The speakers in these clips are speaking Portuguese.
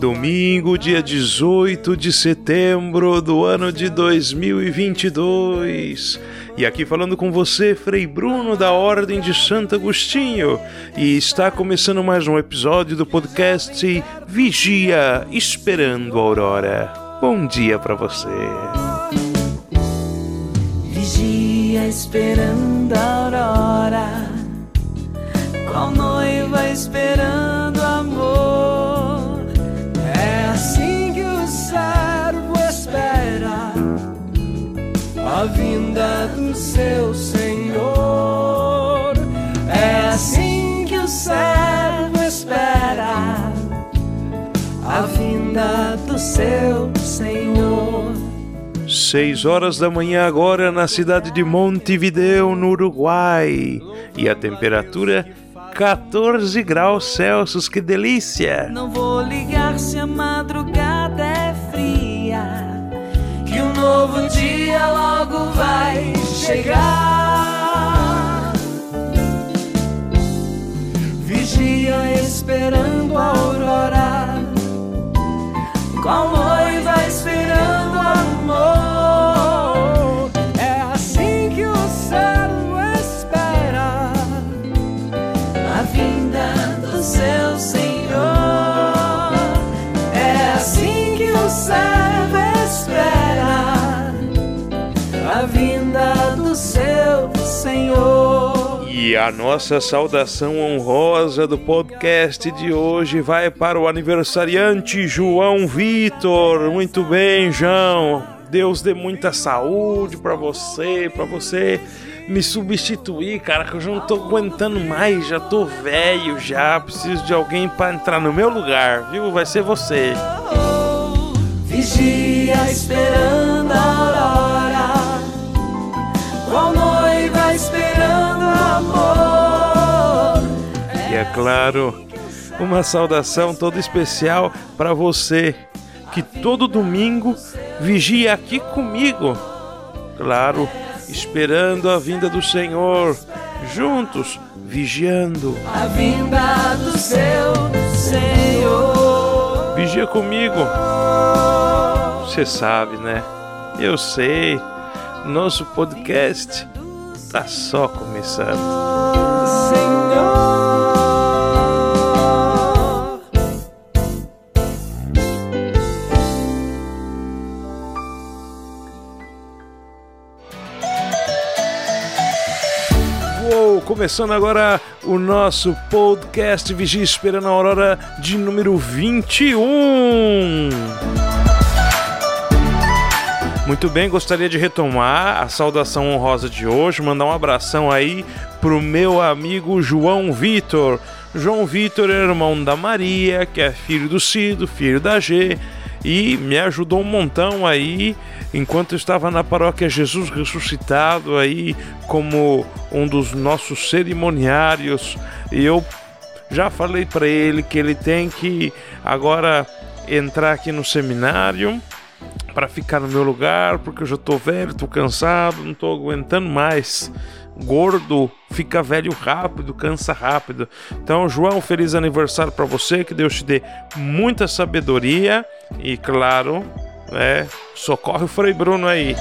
Domingo, dia 18 de setembro do ano de 2022. E aqui falando com você, Frei Bruno da Ordem de Santo Agostinho. E está começando mais um episódio do podcast Vigia Esperando a Aurora. Bom dia para você. Vigia esperando a aurora, qual noiva esperando seu Senhor. É assim que o servo espera a vinda do seu Senhor. 6 horas da manhã agora na cidade de Montevideo, no Uruguai. E a temperatura 14 graus Celsius, que delícia! Não vou ligar se a madrugada novo dia logo vai chegar. Vigia esperando a aurora, qual a nossa saudação honrosa do podcast de hoje vai para o aniversariante João Vitor. Muito bem, João. Deus dê muita saúde para você, para você me substituir, cara, que eu já não tô aguentando mais, já tô velho já, preciso de alguém para entrar no meu lugar, viu? Vai ser você. Vigia esperando a é claro, uma saudação toda especial para você que todo domingo vigia aqui comigo. Claro, esperando a vinda do Senhor, juntos vigiando. A vinda do seu Senhor. Vigia comigo. Você sabe, né? Eu sei. Nosso podcast tá só começando. Senhor. Começando agora o nosso podcast Vigia Esperando a Aurora de número 21. Muito bem, gostaria de retomar a saudação honrosa de hoje, mandar um abração aí pro meu amigo João Vitor. João Vitor é irmão da Maria, que é filho do Cido, filho da G, e me ajudou um montão aí enquanto estava na paróquia Jesus Ressuscitado aí como um dos nossos cerimoniários. Eu já falei para ele que ele tem que agora entrar aqui no seminário para ficar no meu lugar, porque eu já tô velho, tô cansado, não tô aguentando mais. Gordo fica velho rápido, cansa rápido. Então, João, feliz aniversário para você, que Deus te dê muita sabedoria e, claro, é, socorre o Frei Bruno aí.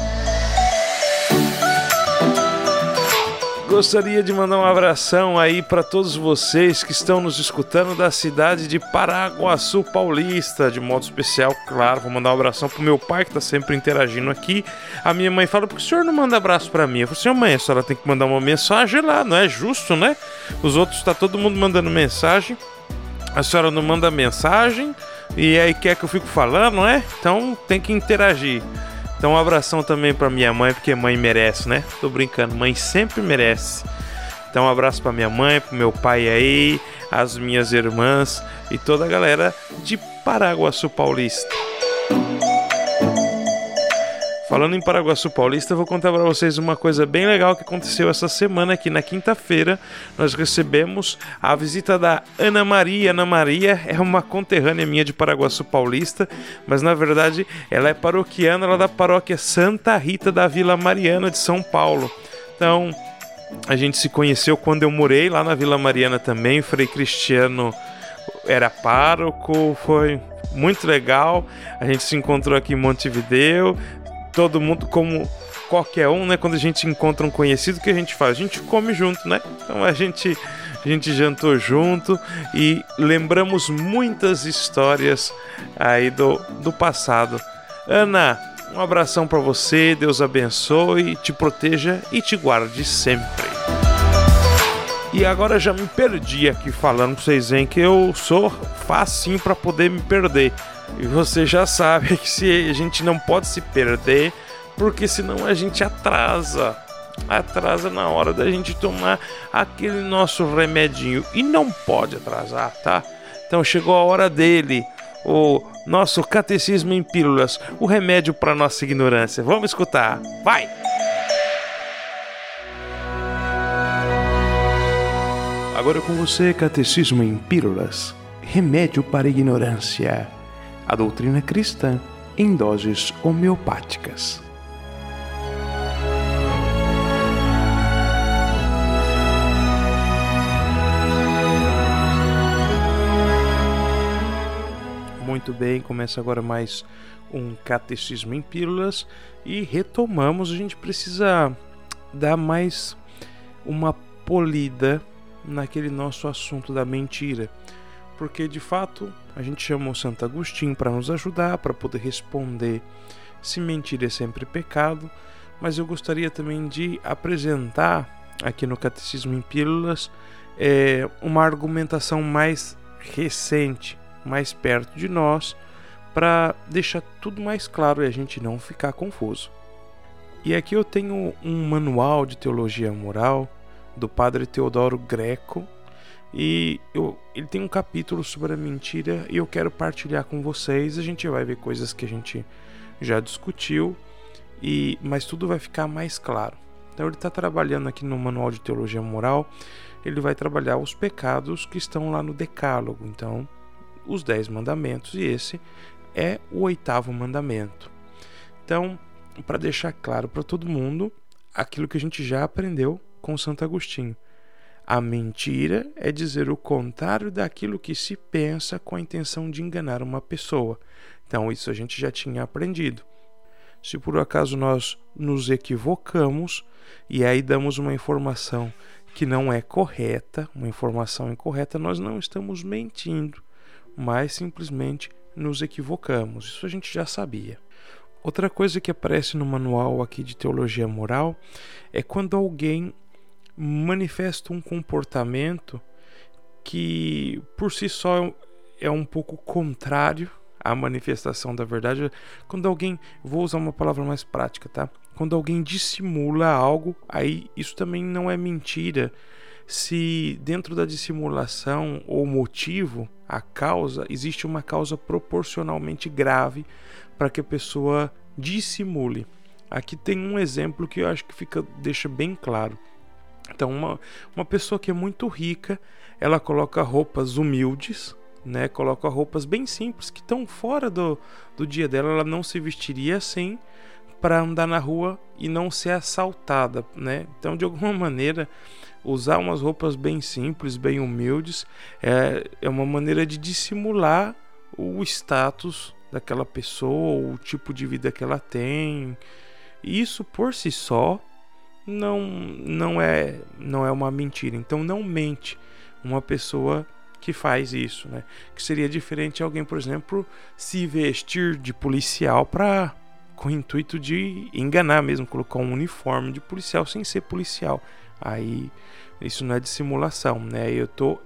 Gostaria de mandar um abração aí para todos vocês que estão nos escutando da cidade de Paraguaçu Paulista, de modo especial, claro. Vou mandar um abração pro meu pai que tá sempre interagindo aqui. A minha mãe fala: por que o senhor não manda abraço para mim? Eu falo assim: mãe, a senhora tem que mandar uma mensagem lá, não é justo, né? Os outros tá todo mundo mandando mensagem. A senhora não manda mensagem e aí quer que eu fique falando, não é? Então tem que interagir. Então um abração também para minha mãe, porque mãe merece, né? Tô brincando, mãe sempre merece. Então um abraço para minha mãe, pro meu pai aí, as minhas irmãs e toda a galera de Paraguaçu Paulista. Falando em Paraguaçu Paulista, eu vou contar para vocês uma coisa bem legal que aconteceu essa semana aqui na quinta-feira. Nós recebemos a visita da Ana Maria. Ana Maria é uma conterrânea minha de Paraguaçu Paulista, mas na verdade ela é paroquiana ela é da paróquia Santa Rita da Vila Mariana de São Paulo. Então, a gente se conheceu quando eu morei lá na Vila Mariana também. O Frei Cristiano era pároco, foi muito legal. A gente se encontrou aqui em Montevideo, todo mundo como qualquer um, né? Quando a gente encontra um conhecido, o que a gente faz? A gente come junto, né? Então a gente a gente jantou junto e lembramos muitas histórias aí do, do passado. Ana, um abração para você, Deus abençoe, te proteja e te guarde sempre. E agora já me perdi aqui falando pra vocês, hein, que eu sou facinho para poder me perder. E você já sabe que se a gente não pode se perder, porque senão a gente atrasa. Atrasa na hora da gente tomar aquele nosso remedinho. E não pode atrasar, tá? Então chegou a hora dele. O nosso catecismo em pílulas, o remédio para nossa ignorância. Vamos escutar. Vai! Agora com você, catecismo em pílulas, remédio para a ignorância a doutrina cristã em doses homeopáticas. Muito bem, começa agora mais um catecismo em pílulas e retomamos. A gente precisa dar mais uma polida naquele nosso assunto da mentira porque de fato a gente chamou Santo Agostinho para nos ajudar, para poder responder se mentir é sempre pecado, mas eu gostaria também de apresentar aqui no Catecismo em Pílulas é, uma argumentação mais recente, mais perto de nós, para deixar tudo mais claro e a gente não ficar confuso. E aqui eu tenho um manual de teologia moral do padre Teodoro Greco, e eu, ele tem um capítulo sobre a mentira e eu quero partilhar com vocês. A gente vai ver coisas que a gente já discutiu, e mas tudo vai ficar mais claro. Então ele está trabalhando aqui no Manual de Teologia Moral, ele vai trabalhar os pecados que estão lá no Decálogo. Então, os dez mandamentos, e esse é o oitavo mandamento. Então, para deixar claro para todo mundo aquilo que a gente já aprendeu com Santo Agostinho. A mentira é dizer o contrário daquilo que se pensa com a intenção de enganar uma pessoa. Então, isso a gente já tinha aprendido. Se por acaso nós nos equivocamos e aí damos uma informação que não é correta, uma informação incorreta, nós não estamos mentindo, mas simplesmente nos equivocamos. Isso a gente já sabia. Outra coisa que aparece no manual aqui de teologia moral é quando alguém manifesta um comportamento que por si só é um pouco contrário à manifestação da verdade. Quando alguém, vou usar uma palavra mais prática, tá? Quando alguém dissimula algo, aí isso também não é mentira. Se dentro da dissimulação ou motivo, a causa, existe uma causa proporcionalmente grave para que a pessoa dissimule. Aqui tem um exemplo que eu acho que fica deixa bem claro. Então, uma, uma pessoa que é muito rica, ela coloca roupas humildes, né? Coloca roupas bem simples que estão fora do, do dia dela. Ela não se vestiria assim para andar na rua e não ser assaltada, né? Então, de alguma maneira, usar umas roupas bem simples, bem humildes, é, é uma maneira de dissimular o status daquela pessoa, o tipo de vida que ela tem. Isso por si só não não é não é uma mentira. Então não mente uma pessoa que faz isso, né? Que seria diferente alguém, por exemplo, se vestir de policial para com o intuito de enganar mesmo, colocar um uniforme de policial sem ser policial. Aí isso não é dissimulação, né? Eu tô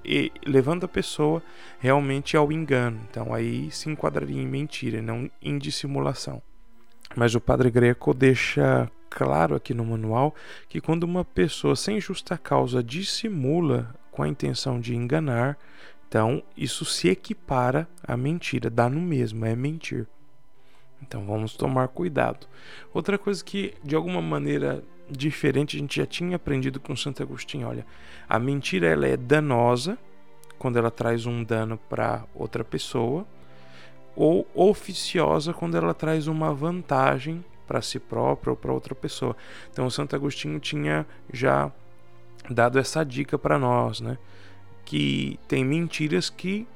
levando a pessoa realmente ao engano. Então aí se enquadraria em mentira, não em dissimulação. Mas o padre Greco deixa claro aqui no manual que quando uma pessoa sem justa causa dissimula com a intenção de enganar, então isso se equipara à mentira, dá no mesmo, é mentir. Então vamos tomar cuidado. Outra coisa que de alguma maneira diferente a gente já tinha aprendido com Santo Agostinho, olha, a mentira ela é danosa quando ela traz um dano para outra pessoa ou oficiosa quando ela traz uma vantagem para si própria ou para outra pessoa. Então, Santo Agostinho tinha já dado essa dica para nós, né? Que tem mentiras que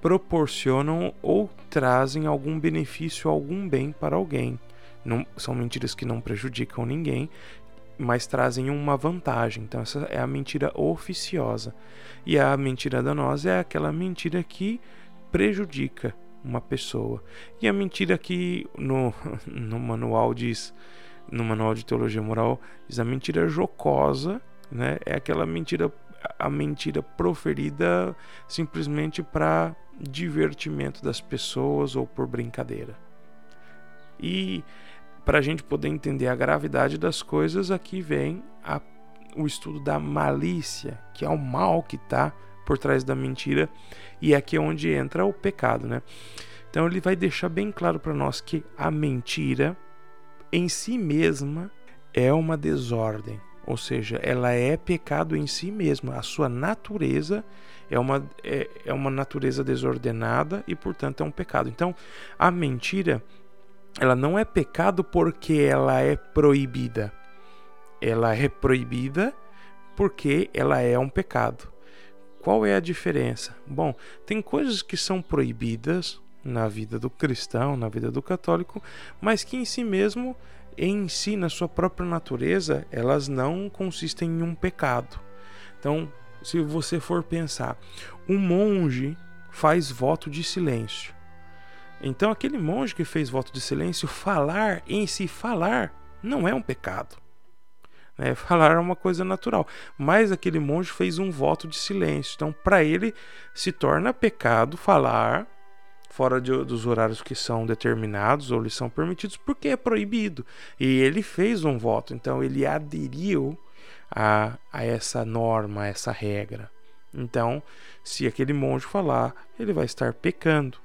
proporcionam ou trazem algum benefício, algum bem para alguém. Não, são mentiras que não prejudicam ninguém, mas trazem uma vantagem. Então, essa é a mentira oficiosa. E a mentira danosa é aquela mentira que prejudica uma pessoa. E a mentira que no, no manual diz, no manual de teologia moral, diz a mentira jocosa, né? É aquela mentira a mentira proferida simplesmente para divertimento das pessoas ou por brincadeira. E para a gente poder entender a gravidade das coisas, aqui vem a, o estudo da malícia, que é o mal que está por trás da mentira, e aqui é onde entra o pecado, né? Então ele vai deixar bem claro para nós que a mentira em si mesma é uma desordem, ou seja, ela é pecado em si mesma, a sua natureza é uma, é, é uma natureza desordenada e, portanto, é um pecado. Então, a mentira, ela não é pecado porque ela é proibida. Ela é proibida porque ela é um pecado. Qual é a diferença? Bom, tem coisas que são proibidas na vida do cristão, na vida do católico, mas que em si mesmo, em si, na sua própria natureza, elas não consistem em um pecado. Então, se você for pensar, um monge faz voto de silêncio. Então, aquele monge que fez voto de silêncio, falar em si, falar, não é um pecado. Né? Falar é uma coisa natural. Mas aquele monge fez um voto de silêncio. Então, para ele, se torna pecado falar fora de, dos horários que são determinados ou lhe são permitidos, porque é proibido. E ele fez um voto. Então, ele aderiu a, a essa norma, a essa regra. Então, se aquele monge falar, ele vai estar pecando.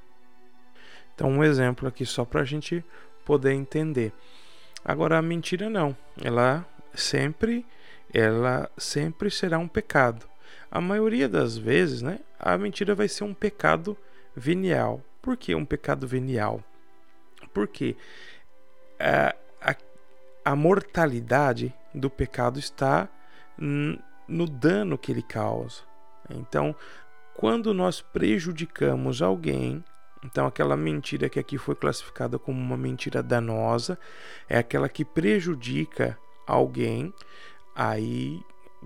Então, um exemplo aqui só para a gente poder entender. Agora, a mentira não. Ela sempre, ela sempre será um pecado. A maioria das vezes, né, a mentira vai ser um pecado venial. Por que um pecado venial? Porque a, a, a mortalidade do pecado está no dano que ele causa. Então, quando nós prejudicamos alguém, então aquela mentira que aqui foi classificada como uma mentira danosa é aquela que prejudica alguém, aí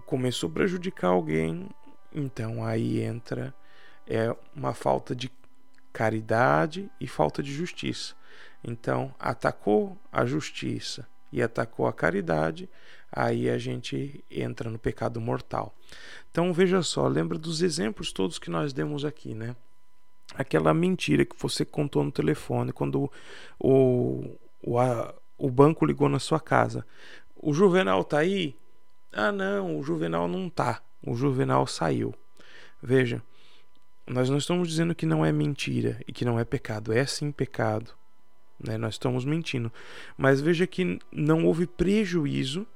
começou a prejudicar alguém, então aí entra é uma falta de caridade e falta de justiça. Então, atacou a justiça e atacou a caridade, aí a gente entra no pecado mortal. Então veja só, lembra dos exemplos todos que nós demos aqui, né? Aquela mentira que você contou no telefone quando o, o, a, o banco ligou na sua casa. O Juvenal tá aí? Ah, não, o Juvenal não tá. O Juvenal saiu. Veja, nós não estamos dizendo que não é mentira e que não é pecado. É sim pecado. Né? Nós estamos mentindo. Mas veja que não houve prejuízo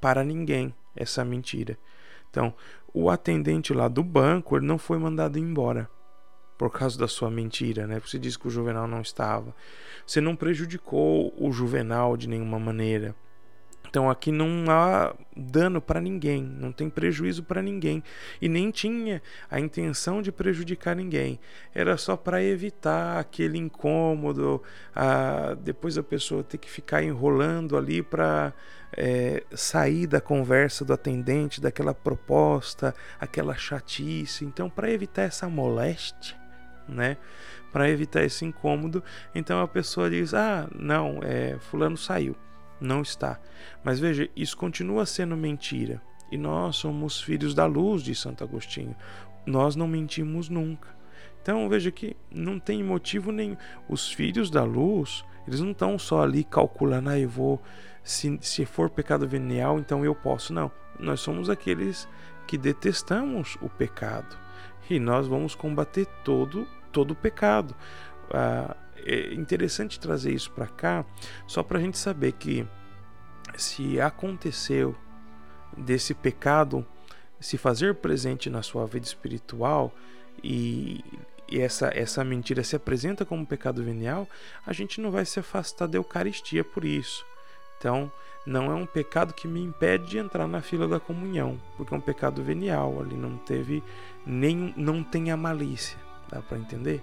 para ninguém essa mentira. Então, o atendente lá do banco ele não foi mandado embora por causa da sua mentira, né? Você disse que o Juvenal não estava. Você não prejudicou o Juvenal de nenhuma maneira. Então aqui não há dano para ninguém, não tem prejuízo para ninguém e nem tinha a intenção de prejudicar ninguém. Era só para evitar aquele incômodo, a, depois a pessoa ter que ficar enrolando ali para é, sair da conversa do atendente, daquela proposta, aquela chatice. Então, para evitar essa moléstia, né? Para evitar esse incômodo, então a pessoa diz: Ah, não, é, fulano saiu não está. Mas veja, isso continua sendo mentira. E nós somos filhos da luz de Santo Agostinho. Nós não mentimos nunca. Então veja que não tem motivo nenhum. Os filhos da luz, eles não estão só ali calculando, ah, eu vou, se, se for pecado venial, então eu posso. Não. Nós somos aqueles que detestamos o pecado. E nós vamos combater todo todo o pecado. Ah, é interessante trazer isso para cá, só para a gente saber que se aconteceu desse pecado se fazer presente na sua vida espiritual e, e essa, essa mentira se apresenta como pecado venial, a gente não vai se afastar da Eucaristia por isso. Então, não é um pecado que me impede de entrar na fila da comunhão, porque é um pecado venial, ali não teve nem não tem a malícia, dá para entender?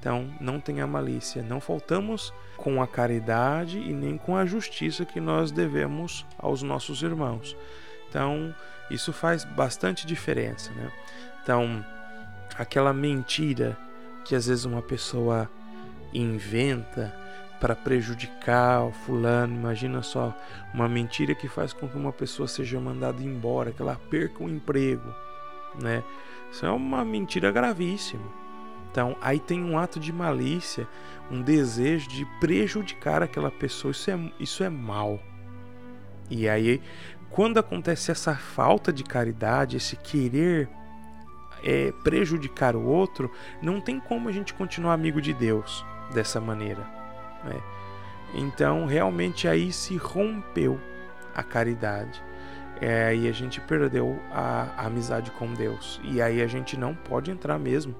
Então, não tem a malícia, não faltamos com a caridade e nem com a justiça que nós devemos aos nossos irmãos. Então, isso faz bastante diferença, né? Então, aquela mentira que às vezes uma pessoa inventa para prejudicar o fulano, imagina só, uma mentira que faz com que uma pessoa seja mandada embora, que ela perca o emprego, né? Isso é uma mentira gravíssima. Então, aí tem um ato de malícia, um desejo de prejudicar aquela pessoa. Isso é, isso é mal. E aí quando acontece essa falta de caridade, esse querer é, prejudicar o outro, não tem como a gente continuar amigo de Deus dessa maneira. Né? Então, realmente aí se rompeu a caridade. É, a gente perdeu a, a amizade com Deus. E aí a gente não pode entrar mesmo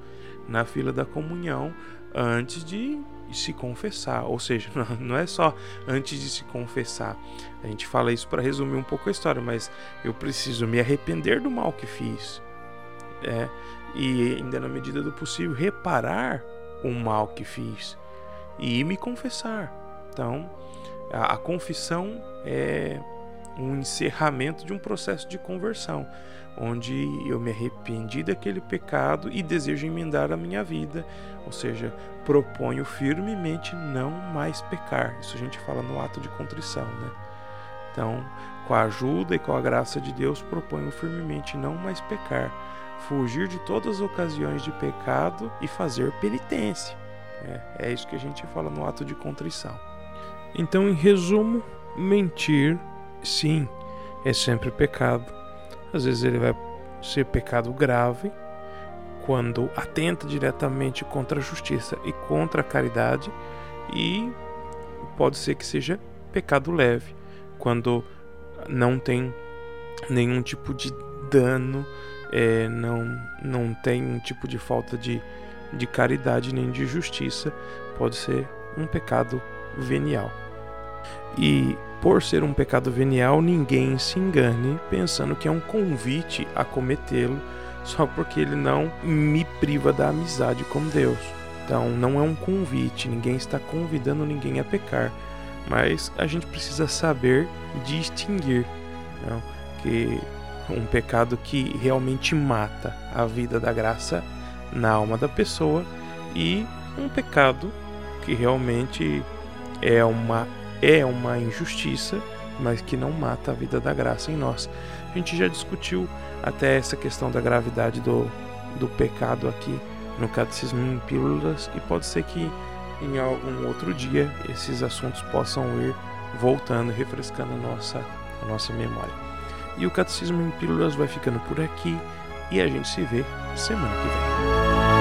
na fila da comunhão antes de se confessar, ou seja, não é só antes de se confessar. A gente fala isso para resumir um pouco a história, mas eu preciso me arrepender do mal que fiz, é, e ainda na medida do possível reparar o mal que fiz e me confessar. Então, a, a confissão é um encerramento de um processo de conversão onde eu me arrependi daquele pecado e desejo emendar a minha vida, ou seja, proponho firmemente não mais pecar. Isso a gente fala no ato de contrição, né? Então, com a ajuda e com a graça de Deus, proponho firmemente não mais pecar, fugir de todas as ocasiões de pecado e fazer penitência. É, é isso que a gente fala no ato de contrição. Então, em resumo, mentir, sim, é sempre pecado às vezes ele vai ser pecado grave quando atenta diretamente contra a justiça e contra a caridade, e pode ser que seja pecado leve quando não tem nenhum tipo de dano, é, não, não tem um tipo de falta de, de caridade nem de justiça, pode ser um pecado venial. E por ser um pecado venial, ninguém se engane pensando que é um convite a cometê-lo só porque ele não me priva da amizade com Deus. Então, não é um convite, ninguém está convidando ninguém a pecar, mas a gente precisa saber distinguir não? Né, que um pecado que realmente mata a vida da graça na alma da pessoa e um pecado que realmente é uma é uma injustiça, mas que não mata a vida da graça em nós. A gente já discutiu até essa questão da gravidade do, do pecado aqui no Catecismo em Pílulas e pode ser que em algum outro dia esses assuntos possam ir voltando refrescando a nossa, a nossa memória. E o Catecismo em Pílulas vai ficando por aqui e a gente se vê semana que vem.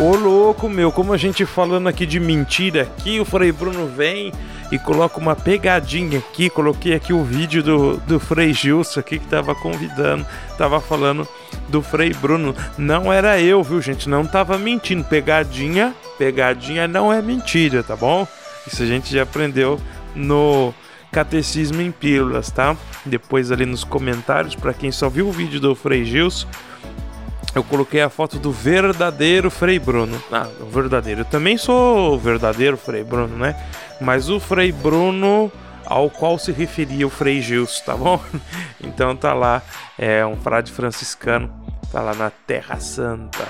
Ô louco, meu, como a gente falando aqui de mentira aqui, o Frei Bruno vem e coloca uma pegadinha aqui. Coloquei aqui o vídeo do, do Frei Gilson aqui que tava convidando, tava falando do Frei Bruno. Não era eu, viu, gente? Não tava mentindo. Pegadinha, pegadinha não é mentira, tá bom? Isso a gente já aprendeu no Catecismo em Pílulas, tá? Depois ali nos comentários, para quem só viu o vídeo do Frei Gilson, eu coloquei a foto do verdadeiro Frei Bruno. Ah, o verdadeiro. Eu também sou o verdadeiro Frei Bruno, né? Mas o Frei Bruno ao qual se referia o Frei Gilson, tá bom? Então tá lá, é um frade franciscano, tá lá na Terra Santa.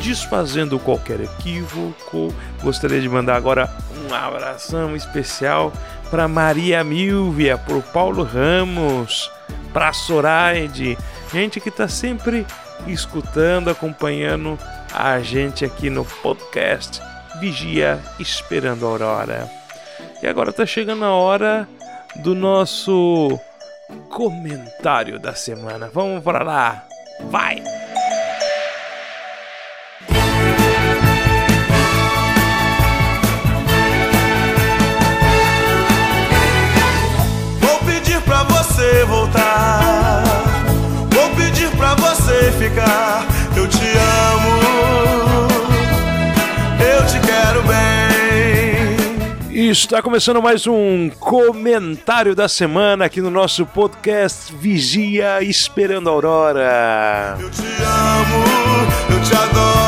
Desfazendo qualquer equívoco, gostaria de mandar agora um abração especial para Maria Milvia, para Paulo Ramos, para Soraide, gente que está sempre escutando, acompanhando a gente aqui no podcast Vigia Esperando a Aurora. E agora está chegando a hora do nosso comentário da semana. Vamos para lá. Vai! Ficar. Eu te amo. Eu te quero bem. Está começando mais um comentário da semana aqui no nosso podcast Vigia Esperando a Aurora. Eu te amo. Eu te adoro.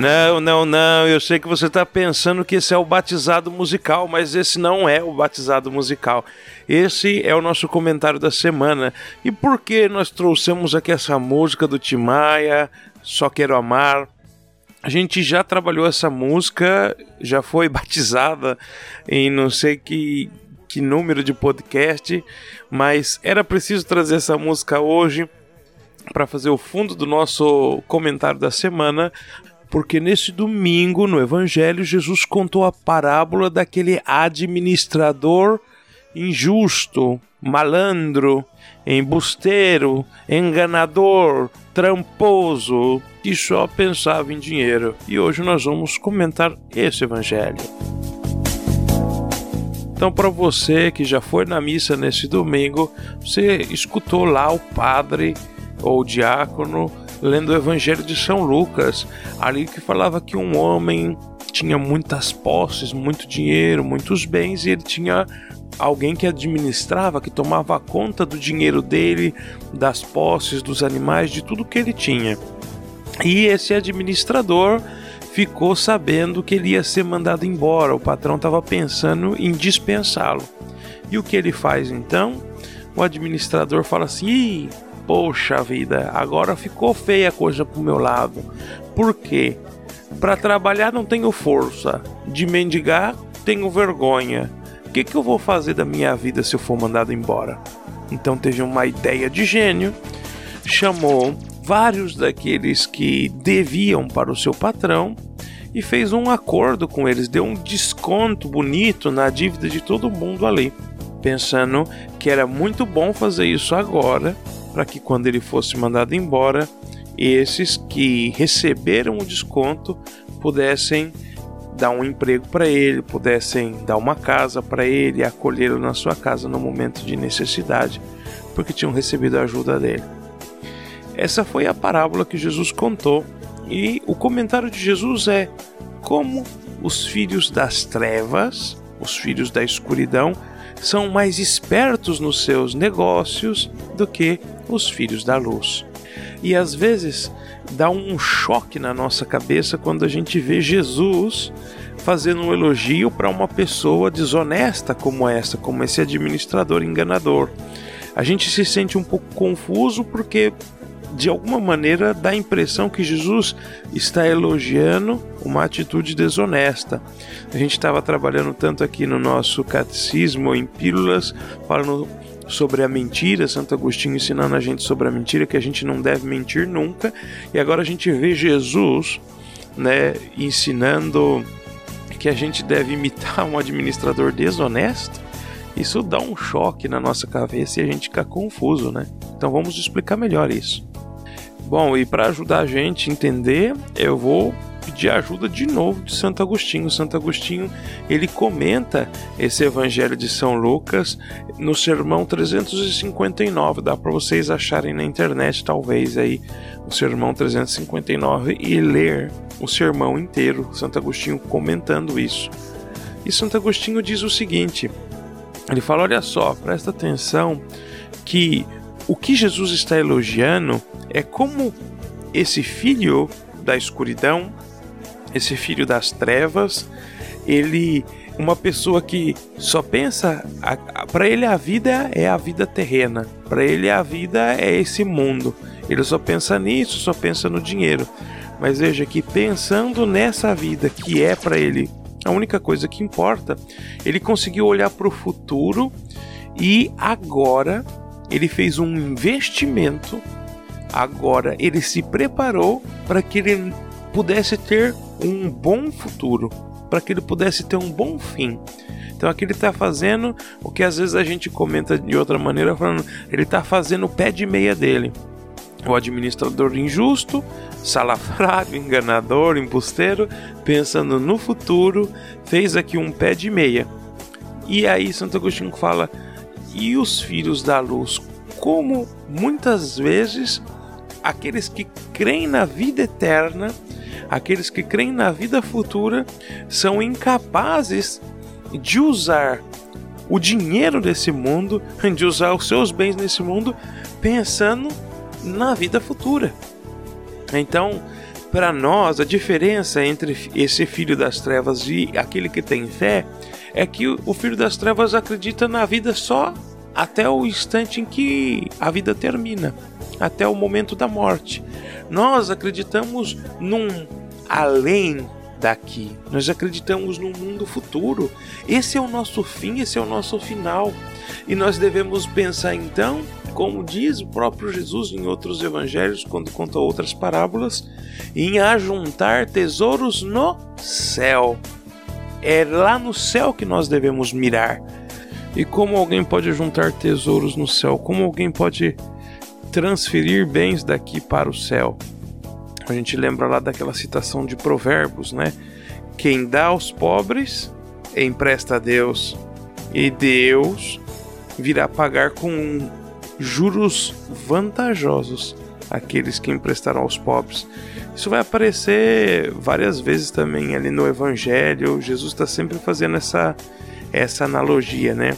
Não, não, não. Eu sei que você está pensando que esse é o batizado musical, mas esse não é o batizado musical. Esse é o nosso comentário da semana. E por que nós trouxemos aqui essa música do Timaya, Só Quero Amar? A gente já trabalhou essa música, já foi batizada em não sei que, que número de podcast, mas era preciso trazer essa música hoje para fazer o fundo do nosso comentário da semana, porque nesse domingo no Evangelho Jesus contou a parábola daquele administrador injusto, malandro, embusteiro, enganador, tramposo, que só pensava em dinheiro. E hoje nós vamos comentar esse Evangelho. Então, para você que já foi na missa nesse domingo, você escutou lá o padre ou o diácono lendo o Evangelho de São Lucas, ali que falava que um homem tinha muitas posses, muito dinheiro, muitos bens e ele tinha alguém que administrava, que tomava conta do dinheiro dele, das posses, dos animais, de tudo que ele tinha. E esse administrador ficou sabendo que ele ia ser mandado embora, o patrão estava pensando em dispensá-lo. E o que ele faz então? O administrador fala assim: poxa vida, agora ficou feia a coisa pro meu lado. Por quê? Para trabalhar não tenho força, de mendigar tenho vergonha. O que, que eu vou fazer da minha vida se eu for mandado embora? Então teve uma ideia de gênio, chamou vários daqueles que deviam para o seu patrão e fez um acordo com eles, deu um desconto bonito na dívida de todo mundo ali, pensando que era muito bom fazer isso agora, para que quando ele fosse mandado embora, esses que receberam o desconto pudessem dar um emprego para ele, pudessem dar uma casa para ele, acolhê-lo na sua casa no momento de necessidade, porque tinham recebido a ajuda dele. Essa foi a parábola que Jesus contou, e o comentário de Jesus é como os filhos das trevas, os filhos da escuridão, são mais espertos nos seus negócios do que os filhos da luz. E às vezes dá um choque na nossa cabeça quando a gente vê Jesus fazendo um elogio para uma pessoa desonesta como essa, como esse administrador enganador. A gente se sente um pouco confuso porque de alguma maneira dá a impressão que Jesus está elogiando uma atitude desonesta. A gente estava trabalhando tanto aqui no nosso catecismo em pílulas, falando sobre a mentira, Santo Agostinho ensinando a gente sobre a mentira, que a gente não deve mentir nunca, e agora a gente vê Jesus, né, ensinando que a gente deve imitar um administrador desonesto. Isso dá um choque na nossa cabeça e a gente fica confuso, né? Então vamos explicar melhor isso. Bom, e para ajudar a gente a entender, eu vou pedir ajuda de novo de Santo Agostinho. Santo Agostinho, ele comenta esse evangelho de São Lucas no sermão 359. Dá para vocês acharem na internet talvez aí o sermão 359 e ler o sermão inteiro, Santo Agostinho comentando isso. E Santo Agostinho diz o seguinte: ele fala, olha só, presta atenção que o que Jesus está elogiando é como esse filho da escuridão, esse filho das trevas, ele uma pessoa que só pensa para ele a vida é a vida terrena, para ele a vida é esse mundo. Ele só pensa nisso, só pensa no dinheiro. Mas veja que pensando nessa vida que é para ele a única coisa que importa. Ele conseguiu olhar para o futuro e agora ele fez um investimento. Agora ele se preparou para que ele pudesse ter um bom futuro, para que ele pudesse ter um bom fim. Então aqui ele está fazendo o que às vezes a gente comenta de outra maneira, falando, ele está fazendo o pé de meia dele. O administrador injusto, salafrário, enganador, embusteiro, pensando no futuro, fez aqui um pé de meia. E aí Santo Agostinho fala: e os filhos da luz, como muitas vezes aqueles que creem na vida eterna, aqueles que creem na vida futura, são incapazes de usar o dinheiro desse mundo, de usar os seus bens nesse mundo, pensando na vida futura. Então, para nós, a diferença entre esse filho das trevas e aquele que tem fé é que o filho das trevas acredita na vida só até o instante em que a vida termina, até o momento da morte. Nós acreditamos num além daqui. Nós acreditamos no mundo futuro. Esse é o nosso fim, esse é o nosso final. E nós devemos pensar então, como diz o próprio Jesus em outros evangelhos, quando conta outras parábolas, em ajuntar tesouros no céu. É lá no céu que nós devemos mirar. E como alguém pode juntar tesouros no céu? Como alguém pode transferir bens daqui para o céu? A gente lembra lá daquela citação de Provérbios, né? Quem dá aos pobres, empresta a Deus, e Deus virá pagar com juros vantajosos aqueles que emprestarão aos pobres. Isso vai aparecer várias vezes também ali no Evangelho. Jesus está sempre fazendo essa, essa analogia, né?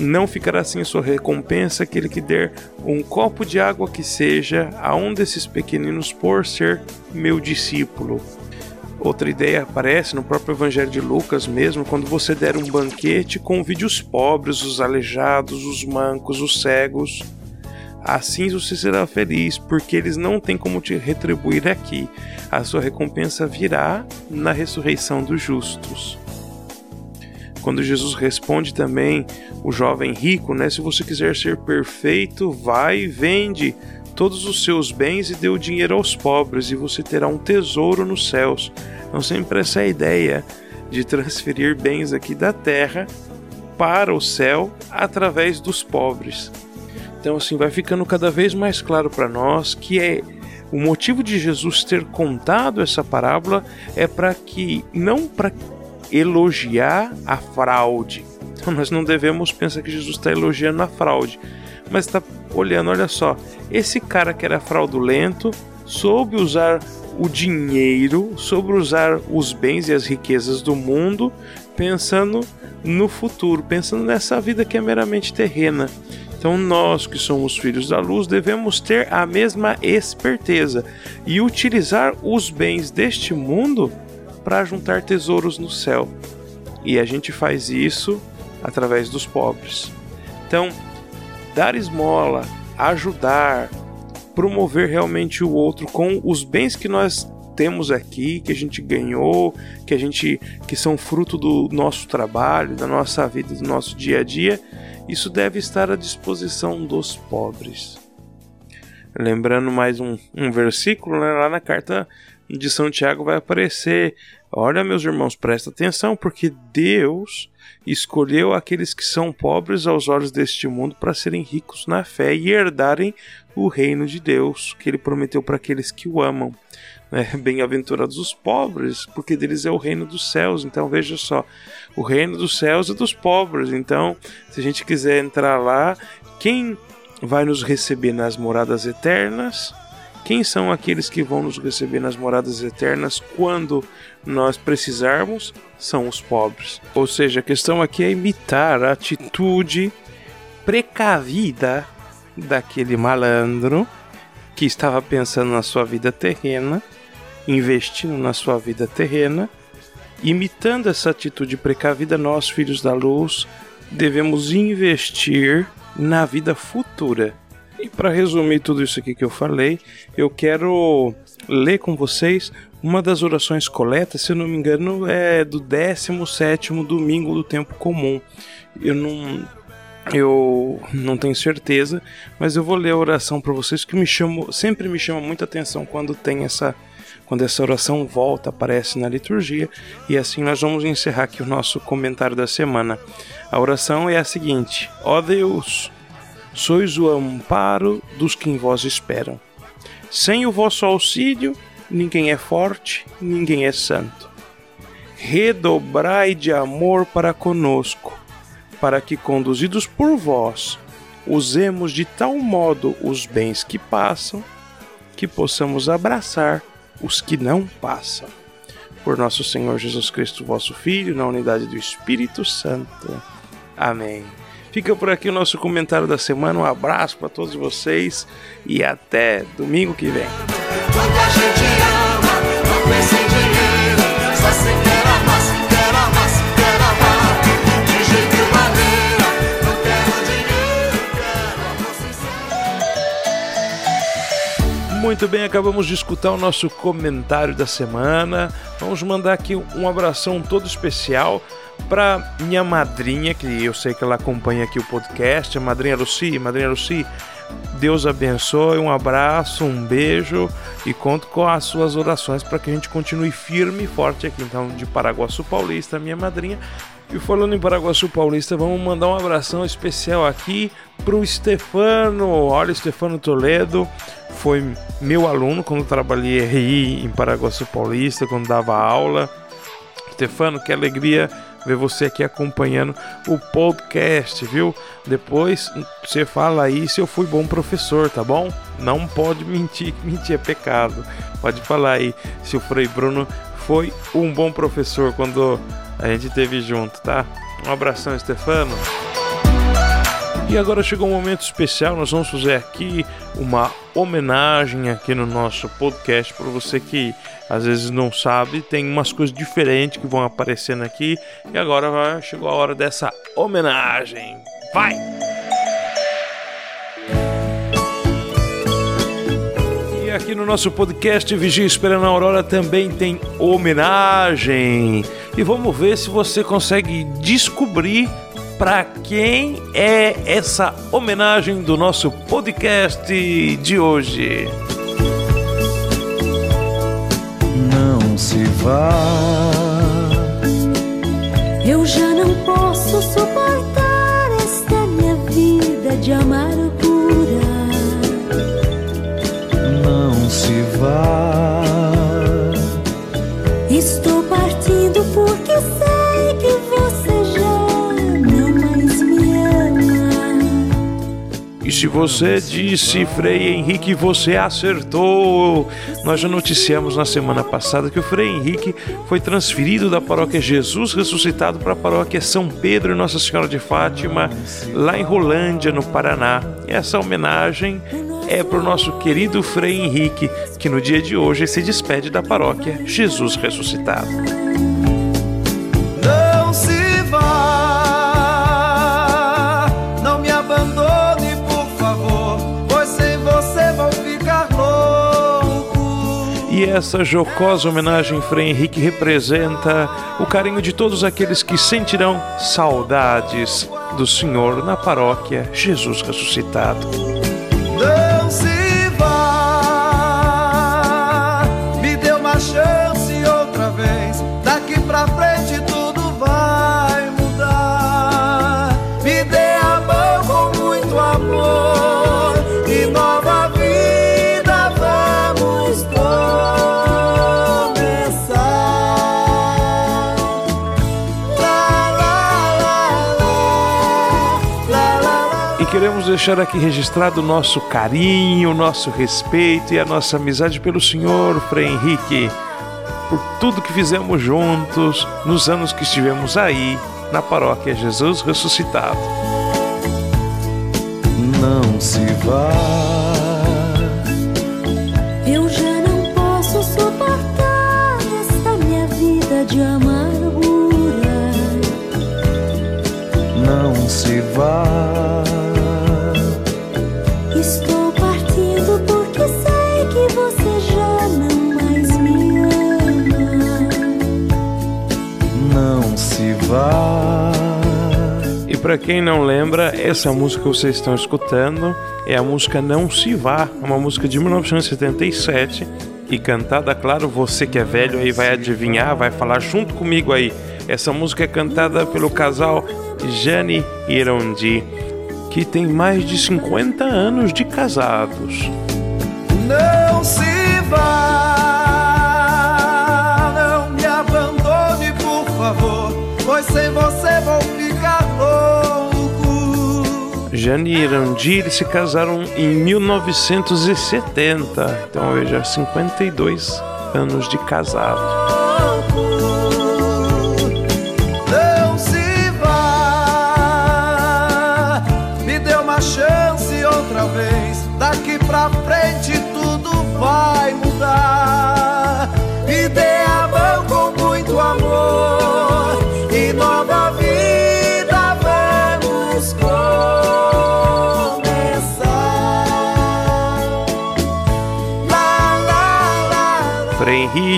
Não ficará sem sua recompensa aquele que der um copo de água que seja a um desses pequeninos por ser meu discípulo. Outra ideia aparece no próprio Evangelho de Lucas mesmo, quando você der um banquete, convide os pobres, os aleijados, os mancos, os cegos. Assim você será feliz, porque eles não têm como te retribuir aqui. A sua recompensa virá na ressurreição dos justos. Quando Jesus responde também o jovem rico, né? Se você quiser ser perfeito, vai e vende todos os seus bens e dê o dinheiro aos pobres, e você terá um tesouro nos céus. Então, sempre essa ideia de transferir bens aqui da terra para o céu através dos pobres. Então, assim, vai ficando cada vez mais claro para nós que é o motivo de Jesus ter contado essa parábola é para que não para elogiar a fraude. Então nós não devemos pensar que Jesus está elogiando a fraude, mas está olhando, olha só, esse cara que era fraudulento soube usar o dinheiro, soube usar os bens e as riquezas do mundo, pensando no futuro, pensando nessa vida que é meramente terrena. Então, nós que somos filhos da luz devemos ter a mesma esperteza e utilizar os bens deste mundo para juntar tesouros no céu. E a gente faz isso através dos pobres. Então, dar esmola, ajudar, promover realmente o outro com os bens que nós temos aqui, que a gente ganhou, que a gente que são fruto do nosso trabalho, da nossa vida, do nosso dia a dia, isso deve estar à disposição dos pobres. Lembrando mais um, um versículo, né, lá na carta de São Tiago vai aparecer. Olha, meus irmãos, presta atenção, porque Deus escolheu aqueles que são pobres aos olhos deste mundo para serem ricos na fé e herdarem o reino de Deus que ele prometeu para aqueles que o amam. É, Bem-aventurados os pobres, porque deles é o reino dos céus. Então veja só, o reino dos céus é dos pobres. Então, se a gente quiser entrar lá, quem vai nos receber nas moradas eternas? Quem são aqueles que vão nos receber nas moradas eternas quando nós precisarmos? São os pobres. Ou seja, a questão aqui é imitar a atitude precavida daquele malandro que estava pensando na sua vida terrena, investindo na sua vida terrena. Imitando essa atitude precavida, nós, filhos da luz, devemos investir na vida futura E para resumir tudo isso aqui que eu falei, eu quero ler com vocês uma das orações coletas, se eu não me engano, é do 17 domingo do tempo comum. Eu não eu não tenho certeza, mas eu vou ler a oração para vocês que me chamo, sempre me chama muita atenção quando tem essa quando essa oração volta, aparece na liturgia, e assim nós vamos encerrar aqui o nosso comentário da semana. A oração é a seguinte: Ó Deus, sois o amparo dos que em vós esperam. Sem o vosso auxílio, ninguém é forte, ninguém é santo. Redobrai de amor para conosco para que, conduzidos por vós, usemos de tal modo os bens que passam, que possamos abraçar os que não passam. Por nosso Senhor Jesus Cristo, vosso Filho, na unidade do Espírito Santo. Amém. Fica por aqui o nosso comentário da semana. Um abraço para todos vocês e até domingo que vem. Muito bem, acabamos de escutar o nosso comentário da semana. Vamos mandar aqui um abração todo especial para minha madrinha, que eu sei que ela acompanha aqui o podcast, a madrinha Luci. Madrinha Luci, Deus abençoe, um abraço, um beijo e conto com as suas orações para que a gente continue firme e forte aqui. Então, de Paraguaçu Paulista, minha madrinha, e falando em Paraguaçu Paulista, vamos mandar um abração especial aqui pro Stefano. Olha, Stefano Toledo foi meu aluno quando trabalhei RI em Paraguaçu Paulista, quando dava aula. Stefano, que alegria ver você aqui acompanhando o podcast, viu? Depois você fala aí se eu fui bom professor, tá bom? Não pode mentir, mentir é pecado. Pode falar aí se o Frei Bruno foi um bom professor quando a gente teve junto, tá? Um abração, Stefano. E agora chegou um momento especial, nós vamos fazer aqui uma homenagem aqui no nosso podcast para você que às vezes não sabe, tem umas coisas diferentes que vão aparecendo aqui e agora chegou a hora dessa homenagem. Vai! E aqui no nosso podcast Vigia Esperando a Aurora também tem homenagem. E vamos ver se você consegue descobrir para quem é essa homenagem do nosso podcast de hoje. Se vá. Eu já não posso suportar esta minha vida de amargura. Não se vá. Estou partindo porque E se você disse, Frei Henrique, você acertou. Nós já noticiamos na semana passada que o Frei Henrique foi transferido da paróquia Jesus Ressuscitado para a paróquia São Pedro e Nossa Senhora de Fátima, lá em Rolândia, no Paraná. E essa homenagem é para o nosso querido Frei Henrique, que no dia de hoje se despede da paróquia Jesus Ressuscitado. Essa jocosa homenagem Frei Henrique representa o carinho de todos aqueles que sentirão saudades do Senhor na paróquia Jesus Ressuscitado. Deixar aqui registrado o nosso carinho, o nosso respeito e a nossa amizade pelo Senhor Frei Henrique, por tudo que fizemos juntos nos anos que estivemos aí na paróquia Jesus Ressuscitado. Não se vá. Eu já não posso suportar esta minha vida de amargura. Não se vá. Para quem não lembra, essa música que vocês estão escutando é a música Não Se Vá, uma música de 1977 e cantada, claro, você que é velho aí vai adivinhar, vai falar junto comigo aí. Essa música é cantada pelo casal Jane e Irondi, que tem mais de 50 anos de casados. Não se vá, não me abandone, por favor, pois sem você Jane e Irandi eles se casaram em 1970, então veja, 52 anos de casado. Daqui pra frente tudo vai mudar. Me dê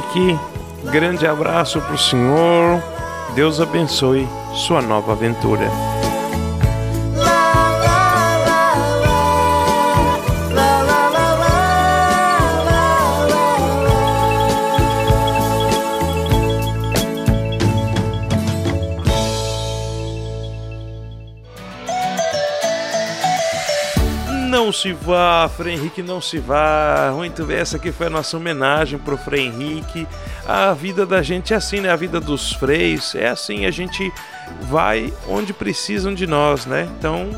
Henrique, grande abraço pro senhor. Deus abençoe sua nova aventura. Não se vá, Frei Henrique, não se vá. Muito bem, essa aqui foi a nossa homenagem pro Frei Henrique. A vida da gente é assim, né? A vida dos freis é assim, a gente vai onde precisam de nós, né? Então,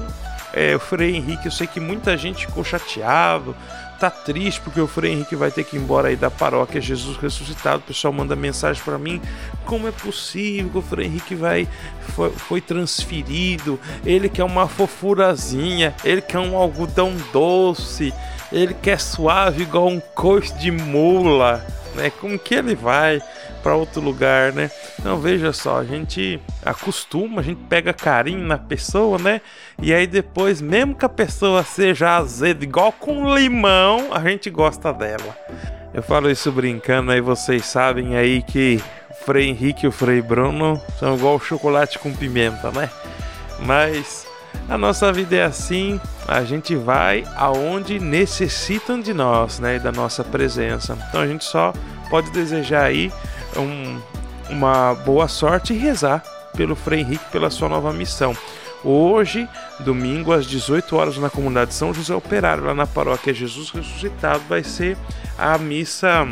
é, o Frei Henrique, eu sei que muita gente ficou chateado, tá triste porque o Frei Henrique vai ter que ir embora aí da paróquia Jesus ressuscitado. O pessoal manda mensagem para mim: como é possível que o Frei Henrique vai foi, foi transferido? Ele quer uma fofurazinha, ele quer um algodão doce, ele quer suave igual um coice de mula, né? Como que ele vai para outro lugar, né? Então veja só, a gente acostuma, a gente pega carinho na pessoa, né? E aí depois, mesmo que a pessoa seja azeda, igual com limão, a gente gosta dela. Eu falo isso brincando, aí vocês sabem aí que o Frei Henrique e o Frei Bruno são igual chocolate com pimenta, né? Mas a nossa vida é assim, a gente vai aonde necessitam de nós, né? Da nossa presença. Então a gente só pode desejar aí um, uma boa sorte e rezar pelo Frei Henrique pela sua nova missão. Hoje, domingo, às 18 horas, na comunidade São José Operário, lá na paróquia Jesus Ressuscitado, vai ser a missa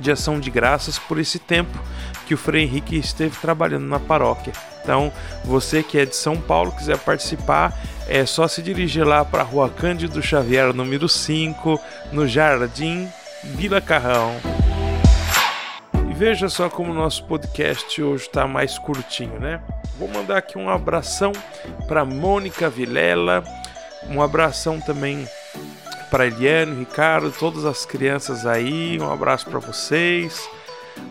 de ação de graças por esse tempo que o Frei Henrique esteve trabalhando na paróquia. Então, você que é de São Paulo, quiser participar, é só se dirigir lá para a Rua Cândido Xavier, número 5, no Jardim Vila Carrão. E veja só como o nosso podcast hoje está mais curtinho, né? Vou mandar aqui um abração para Mônica Vilela, um abração também para Eliane, Ricardo, todas as crianças aí, um abraço para vocês.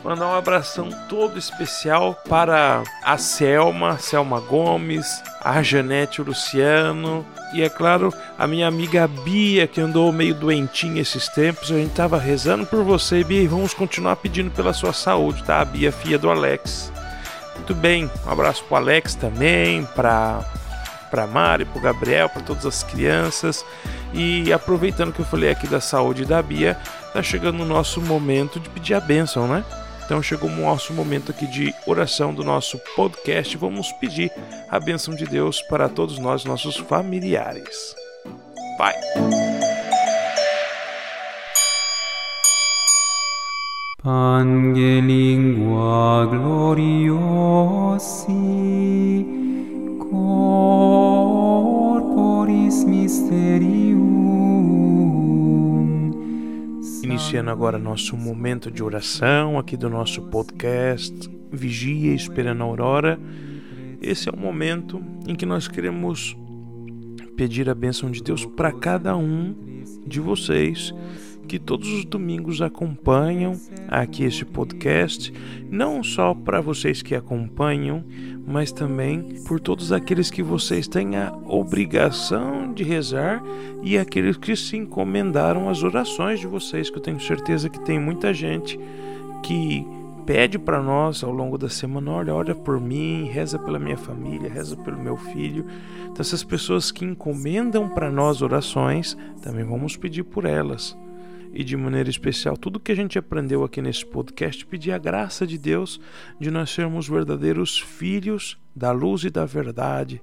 Mandar um abração todo especial para a Selma, Selma Gomes, a Janete Luciano e, é claro, a minha amiga Bia, que andou meio doentinha esses tempos. A gente tava rezando por você, Bia, e vamos continuar pedindo pela sua saúde, tá? A Bia, filha do Alex. Muito bem, um abraço pro Alex também, para para Mari, para Gabriel, para todas as crianças. E aproveitando que eu falei aqui da saúde da Bia, tá chegando o nosso momento de pedir a bênção, né? Então chegou o nosso momento aqui de oração do nosso podcast. Vamos pedir a bênção de Deus para todos nós, nossos familiares. Pai. Pangelingua gloriosi corporis mysterium Iniciando agora nosso momento de oração aqui do nosso podcast Vigia Esperando a Aurora. Esse é o momento em que nós queremos pedir a bênção de Deus para cada um de vocês que todos os domingos acompanham aqui esse podcast, não só para vocês que acompanham, mas também por todos aqueles que vocês têm a obrigação de rezar e aqueles que se encomendaram às orações de vocês, que eu tenho certeza que tem muita gente que pede para nós ao longo da semana: olha, ora por mim, reza pela minha família, reza pelo meu filho. Então, essas pessoas que encomendam para nós orações, também vamos pedir por elas. E de maneira especial, tudo que a gente aprendeu aqui nesse podcast, pedir a graça de Deus de nós sermos verdadeiros filhos da luz e da verdade,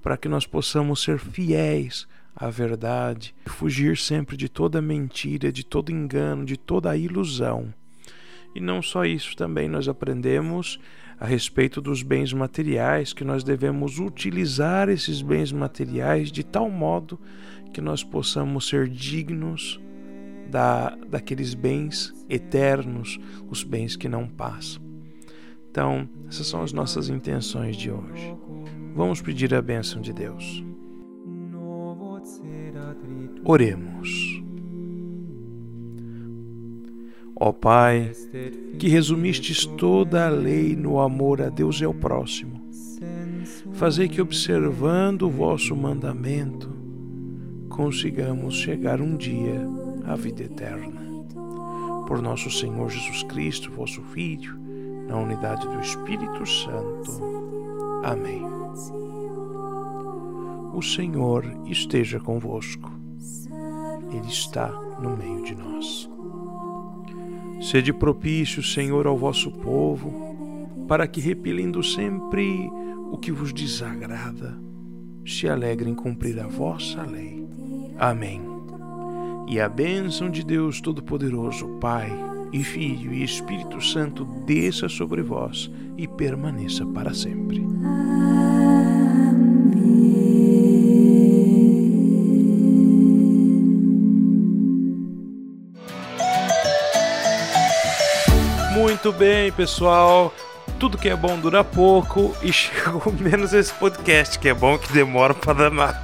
para que nós possamos ser fiéis à verdade, fugir sempre de toda mentira, de todo engano, de toda ilusão. E não só isso, também nós aprendemos a respeito dos bens materiais, que nós devemos utilizar esses bens materiais de tal modo que nós possamos ser dignos da, daqueles bens eternos, os bens que não passam. Então, essas são as nossas intenções de hoje. Vamos pedir a bênção de Deus. Oremos. Ó Pai, que resumistes toda a lei no amor a Deus e ao próximo, fazei que, observando o vosso mandamento, consigamos chegar um dia à vida eterna. Por nosso Senhor Jesus Cristo, vosso Filho, na unidade do Espírito Santo. Amém. O Senhor esteja convosco. Ele está no meio de nós. Sede propício, Senhor, ao vosso povo, para que, repelindo sempre o que vos desagrada, se alegrem cumprir a vossa lei. Amém. E a bênção de Deus Todo-Poderoso, Pai, e Filho e Espírito Santo desça sobre vós e permaneça para sempre. Muito bem, pessoal. Tudo que é bom dura pouco e chegou menos esse podcast, que é bom que demora pra danar.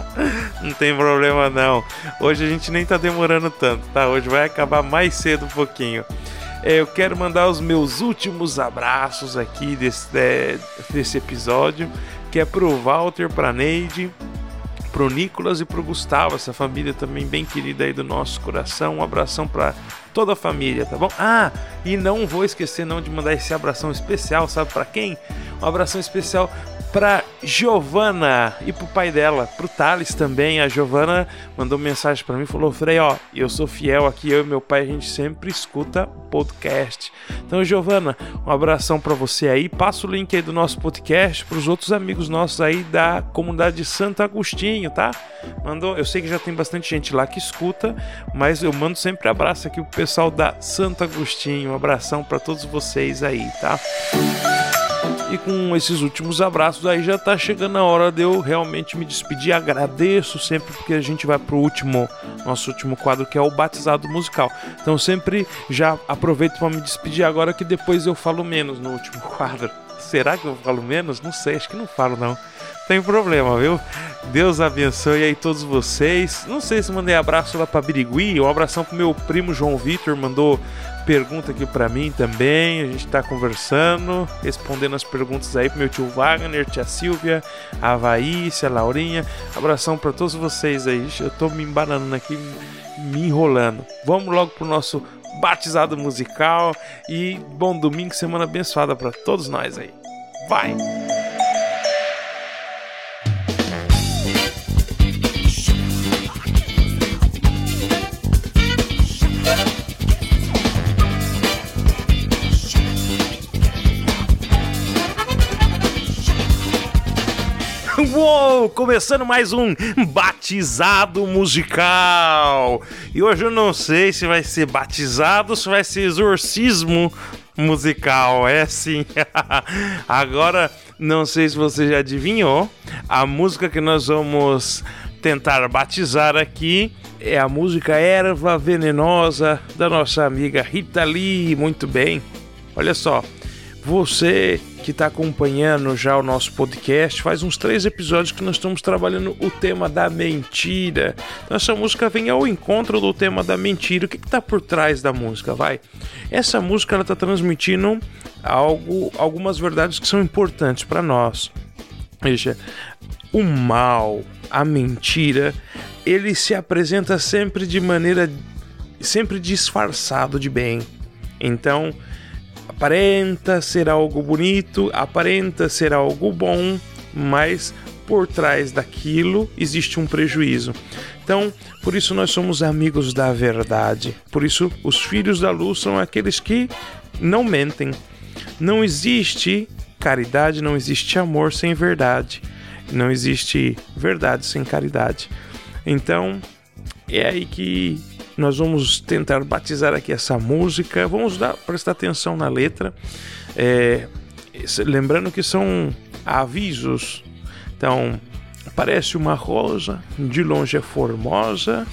não tem problema não. Hoje a gente nem tá demorando tanto, tá? Hoje vai acabar mais cedo um pouquinho. É, eu quero mandar os meus últimos abraços aqui desse, desse episódio, que é pro Walter, pra Neide, pro Nicolas e pro Gustavo, essa família também bem querida aí do nosso coração. Um abração para toda a família, tá bom? Ah, e não vou esquecer não de mandar esse abração especial, sabe para quem? Um abração especial para Giovana e pro pai dela, pro Thales também. A Giovana mandou mensagem para mim, falou: "Frei, ó, eu sou fiel aqui, eu e meu pai a gente sempre escuta podcast". Então, Giovana, um abração para você aí. Passa o link aí do nosso podcast para os outros amigos nossos aí da comunidade de Santo Agostinho, tá? Mandou, eu sei que já tem bastante gente lá que escuta, mas eu mando sempre abraço aqui pro pessoal da Santo Agostinho. Um abração para todos vocês aí, tá? E com esses últimos abraços aí já tá chegando a hora de eu realmente me despedir. Agradeço sempre porque a gente vai pro último, nosso último quadro que é o batizado musical. Então sempre já aproveito para me despedir agora que depois eu falo menos no último quadro. Será que eu falo menos? Não sei, acho que não falo não. Tem problema, viu? Deus abençoe aí todos vocês. Não sei se mandei abraço lá para Birigui, um abração pro meu primo João Vitor, mandou pergunta aqui para mim também. A gente tá conversando, respondendo as perguntas aí pro meu tio Wagner, tia Silvia, a Vaícia, a Laurinha. Abração para todos vocês aí. Eu tô me embanando aqui, me enrolando. Vamos logo pro nosso batizado musical e bom domingo, semana abençoada para todos nós aí. Vai! Uou! Começando mais um batizado musical. E hoje eu não sei se vai ser batizado se vai ser exorcismo musical. É assim. Agora, não sei se você já adivinhou, a música que nós vamos tentar batizar aqui é a música Erva Venenosa da nossa amiga Rita Lee. Muito bem. Olha só, você que está acompanhando já o nosso podcast, faz uns três episódios que nós estamos trabalhando o tema da mentira. Então, essa música vem ao encontro do tema da mentira. O que está por trás da música? Vai. Essa música ela está transmitindo algo, algumas verdades que são importantes para nós. Veja, o mal, a mentira, ele se apresenta sempre de maneira sempre disfarçado de bem. Então, aparenta ser algo bonito, aparenta ser algo bom, mas por trás daquilo existe um prejuízo. Então, por isso nós somos amigos da verdade. Por isso os filhos da luz são aqueles que não mentem. Não existe caridade, não existe amor sem verdade. Não existe verdade sem caridade. Então, é aí que nós vamos tentar batizar aqui essa música. Vamos dar, prestar atenção na letra. É, lembrando que são avisos. Então, parece uma rosa, de longe é formosa,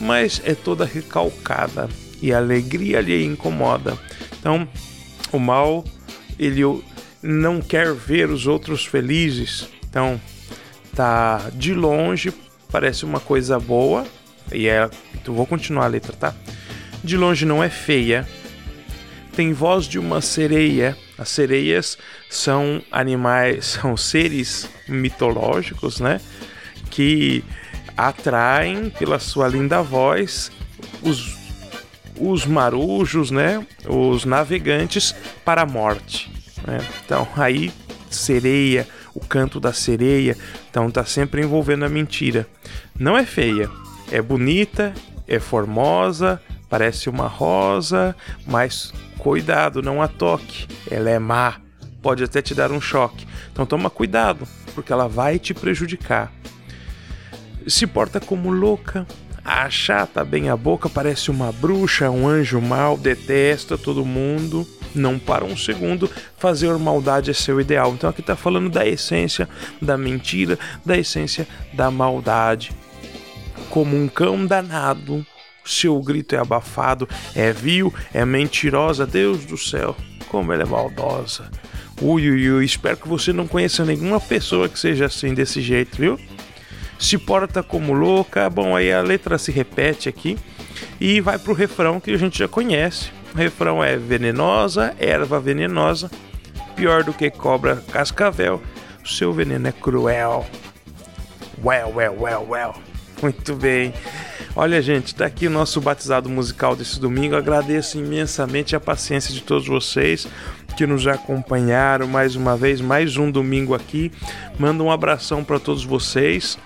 mas é toda recalcada e a alegria lhe incomoda. Então, o mal, ele não quer ver os outros felizes. Então, tá de longe, parece uma coisa boa, e é, vou continuar a letra, tá? De longe não é feia, tem voz de uma sereia. As sereias são animais, são seres mitológicos, né? Que atraem pela sua linda voz os, os marujos, né? Os navegantes para a morte. Né? Então aí sereia, o canto da sereia, então tá sempre envolvendo a mentira. Não é feia, é bonita, é formosa, parece uma rosa, mas cuidado, não a toque. Ela é má, pode até te dar um choque. Então toma cuidado, porque ela vai te prejudicar. Se porta como louca, achata bem a boca, parece uma bruxa, um anjo mau, detesta todo mundo. Não para um segundo, fazer maldade é seu ideal. Então aqui está falando da essência da mentira, da essência da maldade. Como um cão danado, seu grito é abafado, é vil, é mentirosa, Deus do céu, como ela é maldosa. Ui, ui, ui, espero que você não conheça nenhuma pessoa que seja assim desse jeito, viu? Se porta como louca, bom, aí a letra se repete aqui e vai pro refrão que a gente já conhece. O refrão é venenosa, erva venenosa, pior do que cobra cascavel, seu veneno é cruel. Well, well, well, well. Muito bem. Olha, gente, tá aqui o nosso batizado musical desse domingo. Agradeço imensamente a paciência de todos vocês que nos acompanharam mais uma vez, mais um domingo aqui. Manda um abração para todos vocês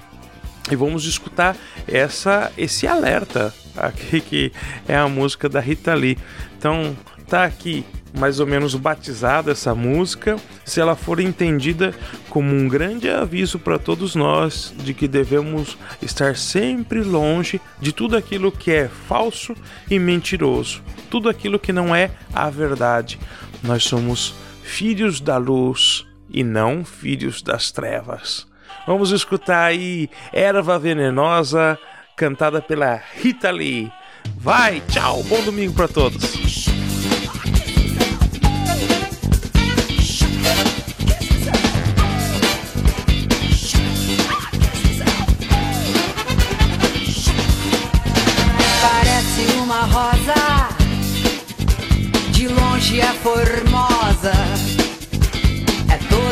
e vamos escutar essa esse alerta aqui que é a música da Rita Lee. Então, tá aqui mais ou menos batizada essa música, se ela for entendida como um grande aviso para todos nós de que devemos estar sempre longe de tudo aquilo que é falso e mentiroso, tudo aquilo que não é a verdade. Nós somos filhos da luz e não filhos das trevas. Vamos escutar aí Erva Venenosa, cantada pela Rita Lee. Vai, tchau, bom domingo para todos.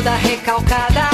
Toda recalcada.